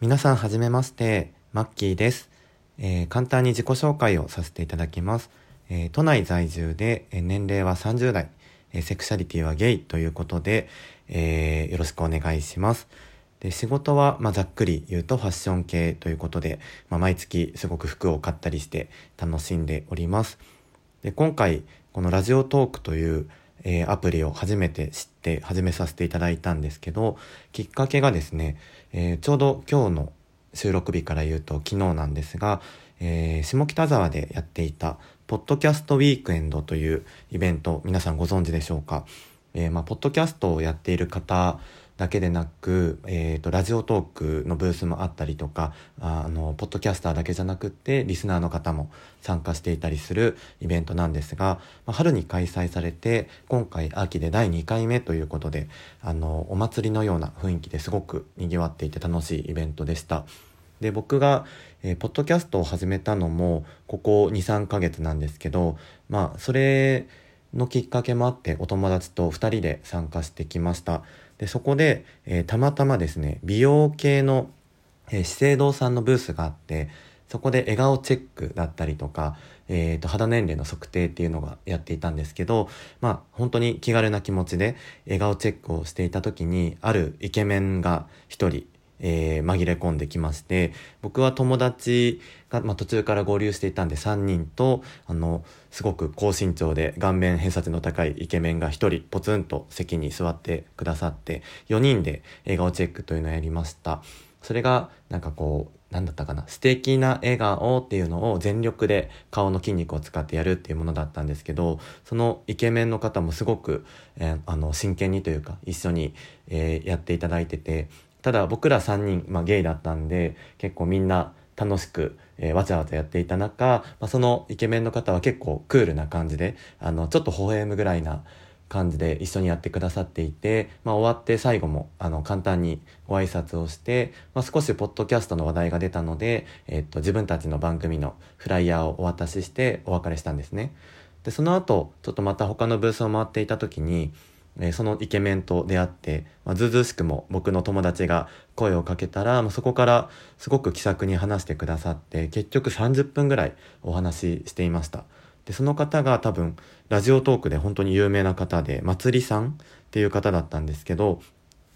皆さんはじめまして、マッキーです。えー、簡単に自己紹介をさせていただきます。えー、都内在住で、え年齢は30代、えセクシャリティはゲイということで、え、よろしくお願いします。で仕事は、まあ、ざっくり言うとファッション系ということで、まあ、毎月すごく服を買ったりして楽しんでおります。で今回このラジオトークという、えー、アプリを初めて知って始めさせていただいたんですけどきっかけがですね、えー、ちょうど今日の収録日から言うと昨日なんですが、えー、下北沢でやっていたポッドキャストウィークエンドというイベント皆さんご存知でしょうか、え、まあ、ポッドキャストをやっている方だけでなく、えーと、ラジオトークのブースもあったりとかあのポッドキャスターだけじゃなくってリスナーの方も参加していたりするイベントなんですが、まあ、春に開催されて今回秋で第2回目ということであのお祭りのような雰囲気ですごくにぎわっていて楽しいイベントでした。で僕が、えー、ポッドキャストを始めたのもここ23ヶ月なんですけどまあそれのきっかけもあってお友達と2人で参加してきました。でそこで、えー、たまたまですね美容系の、えー、資生堂さんのブースがあってそこで笑顔チェックだったりとか、えーと、肌年齢の測定っていうのがやっていたんですけどまあ本当に気軽な気持ちで笑顔チェックをしていた時にあるイケメンが1人えー、紛れ込んできまして僕は友達が、まあ、途中から合流していたんで3人とあのすごく高身長で顔面偏差値の高いイケメンが1人ポツンと席に座ってくださって4人で笑顔チェックというのをやりました。それがなんかこう何だったかな素敵な笑顔っていうのを全力で顔の筋肉を使ってやるっていうものだったんですけどそのイケメンの方もすごく、えー、あの真剣にというか一緒に、えー、やっていただいててただ僕ら3人、まあ、ゲイだったんで結構みんな楽しく、えー、わちゃわちゃやっていた中、まあ、そのイケメンの方は結構クールな感じであのちょっと微笑むぐらいな感じで一緒にやってくださっていて、まあ、終わって最後もあの簡単にご挨拶をして、まあ、少しポッドキャストの話題が出たので、え、っと自分たちの番組のフライヤーをお渡ししてお別れしたんですね。でその後ちょっとまた他のブースを回っていた時にえ、そのイケメンと出会って、まあ、ずずしくも僕の友達が声をかけたら、まあ、そこからすごく気さくに話してくださって結局30分ぐらいお話ししていました。でその方が多分ラジオトークで本当に有名な方でまつりさんっていう方だったんですけど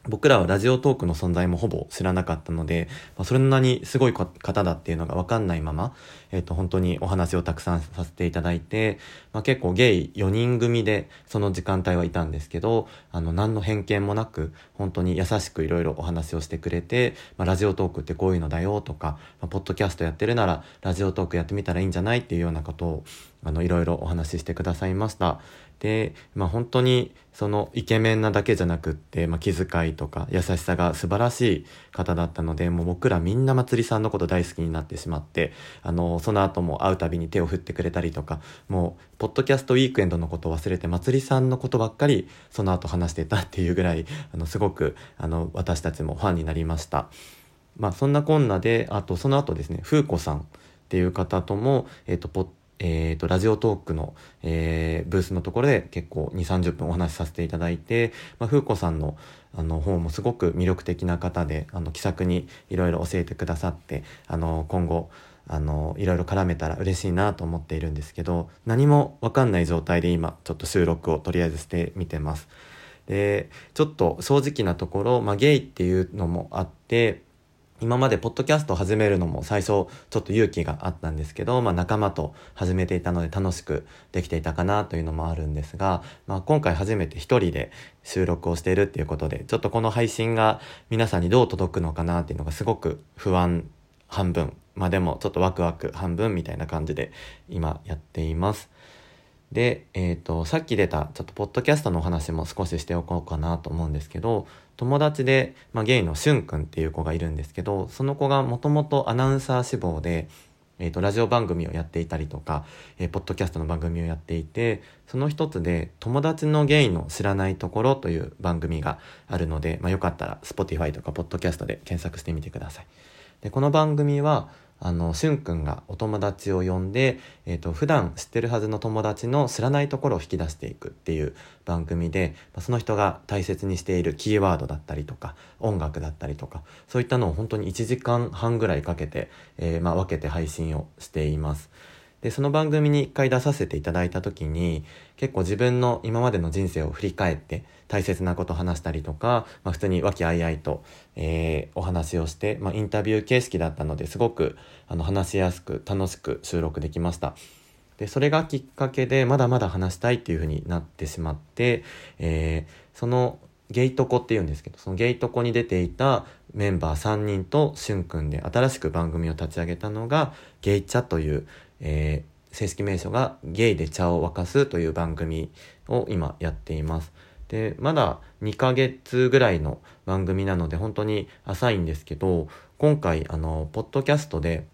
僕らはラジオトークの存在もほぼ知らなかったので、まあ、そんなりにすごい方だっていうのが分かんないまま、えっ、ー、と、本当にお話をたくさんさせていただいて、まあ、結構ゲイ4人組でその時間帯はいたんですけど、あの、何の偏見もなく、本当に優しくいろいろお話をしてくれて、まあ、ラジオトークってこういうのだよとか、まあ、ポッドキャストやってるなら、ラジオトークやってみたらいいんじゃないっていうようなことを、あの、いろいろお話ししてくださいました。で、まあ、本当にそのイケメンなだけじゃなくって、まあ、気遣いとか優しさが素晴らしい方だったのでもう僕らみんなまつりさんのこと大好きになってしまってあのその後も会うたびに手を振ってくれたりとかもうポッドキャストウィークエンドのことを忘れてまつりさんのことばっかりその後話してたっていうぐらいあのすごくあの私たちもファンになりました。まあ、そんなこんなであとその後ですね風子さんっていう方とも、えーと、ポッえーと、ラジオトークの、えー、ブースのところで結構2 3 0分お話しさせていただいて、まあ、風子さんのあの方もすごく魅力的な方であの気さくにいろいろ教えてくださってあの今後あのいろいろ絡めたら嬉しいなと思っているんですけど何も分かんない状態で今ちょっと収録をとりあえずしてみてます。でちょっと正直なところ、まあ、ゲイっていうのもあって今までポッドキャストを始めるのも最初ちょっと勇気があったんですけど、まあ、仲間と始めていたので楽しくできていたかなというのもあるんですが、まあ、今回初めて一人で収録をしているっていうことでちょっとこの配信が皆さんにどう届くのかなっていうのがすごく不安半分まあでもちょっとワクワク半分みたいな感じで今やっています。で、えっ、ー、と、さっき出た、ちょっとポッドキャストのお話も少ししておこうかなと思うんですけど、友達で、まあ、ゲイのしゅんくんっていう子がいるんですけど、その子がもともとアナウンサー志望で、えっ、ー、と、ラジオ番組をやっていたりとか、えー、ポッドキャストの番組をやっていて、その一つで、友達のゲイの知らないところという番組があるので、まあ、よかったら、Spotify とかポッドキャストで検索してみてください。で、この番組は、あの、しゅんくんがお友達を呼んで、えっ、ー、と、普段知ってるはずの友達の知らないところを引き出していくっていう番組で、その人が大切にしているキーワードだったりとか、音楽だったりとか、そういったのを本当に1時間半ぐらいかけて、えー、まあ、分けて配信をしています。で、その番組に一回出させていただいた時に、結構自分の今までの人生を振り返って、大切なこと話したりとか、まあ、普通に和気あいあいと、えー、お話をして、まあ、インタビュー形式だったのですごくあの話しやすく楽しく収録できました。で、それがきっかけでまだまだ話したいっていう風になってしまって、えー、そのゲイトコっていうんですけど、そのゲイトコに出ていたメンバー3人としゅんくんで新しく番組を立ち上げたのが、ゲイチャという、えー、正式名称がゲイで茶を沸かすという番組を今やっています。で、まだ2ヶ月ぐらいの番組なので本当に浅いんですけど、今回あの、ポッドキャストで、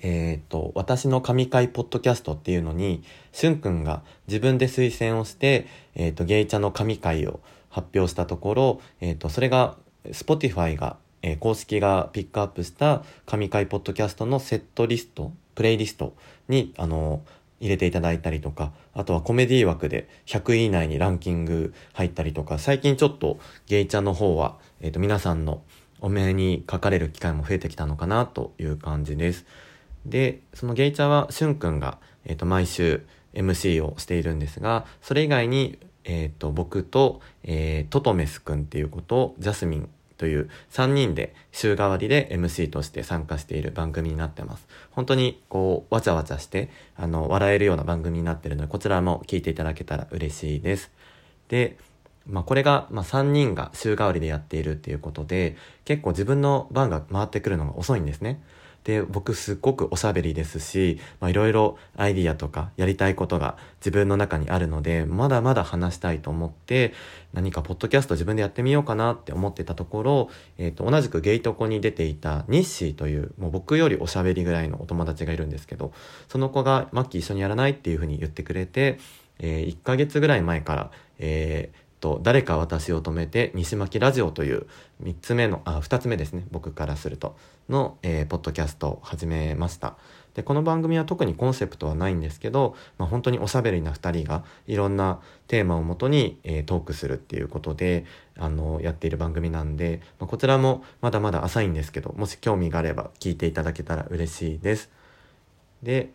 えっ、ー、と、私の神回ポッドキャストっていうのに、しゅんくんが自分で推薦をして、えっ、と、ゲイチャの神回を発表したところ、えっ、と、それが、Spotify が、えー、公式がピックアップした神回ポッドキャストのセットリスト、プレイリストに、あの、入れていただいたりとか、あとはコメディ枠で100位以内にランキング入ったりとか、最近ちょっとゲイチャの方は、えっ、ー、と、皆さんのお目にかかれる機会も増えてきたのかなという感じです。で、そのゲイチャはしゅんくんが、えっ、ー、と、毎週 MC をしているんですが、それ以外に、えっ、ー、と、僕と、えー、トトメスくんっていうことを、ジャスミンという3人で週替わりで MC として参加している番組になってます。本当にこう、わちゃわちゃして、あの、笑えるような番組になってるので、こちらも聞いていただけたら嬉しいです。で、まあこれが、まあ3人が週替わりでやっているっていうことで、結構自分の番が回ってくるのが遅いんですね。で、僕すっごくおしゃべりですし、いろいろアイディアとかやりたいことが自分の中にあるので、まだまだ話したいと思って、何かポッドキャスト自分でやってみようかなって思ってたところ、え、ー、と、同じくゲイトコに出ていたニッシーという、もう僕よりおしゃべりぐらいのお友達がいるんですけど、その子がマッキー一緒にやらないっていうふうに言ってくれて、えー、1ヶ月ぐらい前から、えー、と、誰か私を止めて、西巻ラジオという3つ目の、あ、2つ目ですね、僕からすると、の、えー、ポッドキャストを始めました。で、この番組は特にコンセプトはないんですけど、まあ、本当におしゃべりな2人がいろんなテーマをもとに、えー、トークするっていうことで、あの、やっている番組なんで、まあ、こちらもまだまだ浅いんですけど、もし興味があれば聞いていただけたら嬉しいです。で、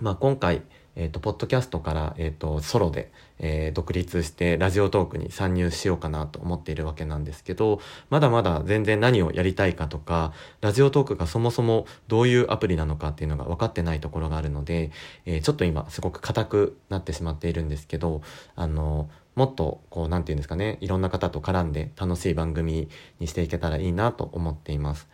まあ、今回、えっ、ー、と、ポッドキャストから、えっ、ー、と、ソロで、えー、独立してラジオトークに参入しようかなと思っているわけなんですけど、まだまだ全然何をやりたいかとか、ラジオトークがそもそもどういうアプリなのかっていうのが分かってないところがあるので、えちょっと今すごく硬くなってしまっているんですけど、あの、もっと、こう、なんて言うんですかね、いろんな方と絡んで楽しい番組にしていけたらいいなと思っています。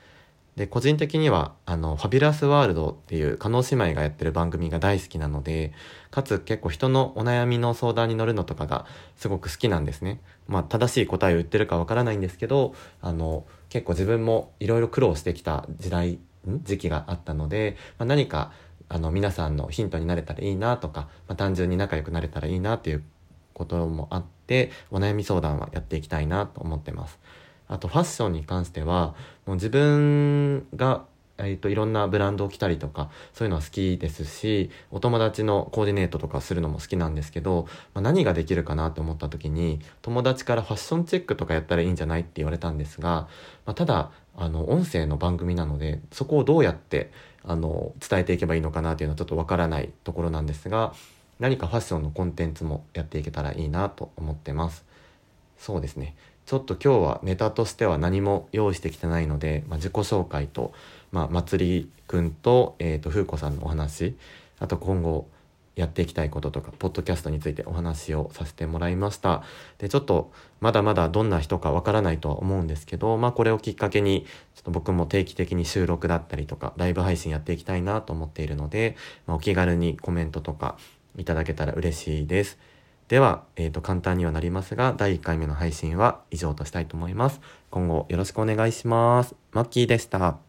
で、個人的には、あの、ファビュラスワールドっていう、加納姉妹がやってる番組が大好きなので、かつ結構人のお悩みの相談に乗るのとかがすごく好きなんですね。まあ、正しい答えを言ってるかわからないんですけど、あの、結構自分もいろいろ苦労してきた時代、時期があったので、まあ、何か、あの、皆さんのヒントになれたらいいなとか、まあ、単純に仲良くなれたらいいなっていうこともあって、お悩み相談はやっていきたいなと思ってます。あとファッションに関しては、もう自分が、えっ、と、いろんなブランドを着たりとか、そういうのは好きですし、お友達のコーディネートとかするのも好きなんですけど、まあ、何ができるかなと思った時に、友達からファッションチェックとかやったらいいんじゃないって言われたんですが、まあ、ただ、あの、音声の番組なので、そこをどうやって、あの、伝えていけばいいのかなっていうのはちょっとわからないところなんですが、何かファッションのコンテンツもやっていけたらいいなと思ってます。そうですね。ちょっと今日はネタとしては何も用意してきてないので、まあ、自己紹介と、まあ、まつりくんと、えっ、ー、と、風子さんのお話、あと今後やっていきたいこととか、ポッドキャストについてお話をさせてもらいました。で、ちょっと、まだまだどんな人かわからないとは思うんですけど、まあ、これをきっかけに、ちょっと僕も定期的に収録だったりとか、ライブ配信やっていきたいなと思っているので、まあ、お気軽にコメントとかいただけたら嬉しいです。では、えっ、ー、と、簡単にはなりますが、第1回目の配信は以上としたいと思います。今後よろしくお願いします。マッキーでした。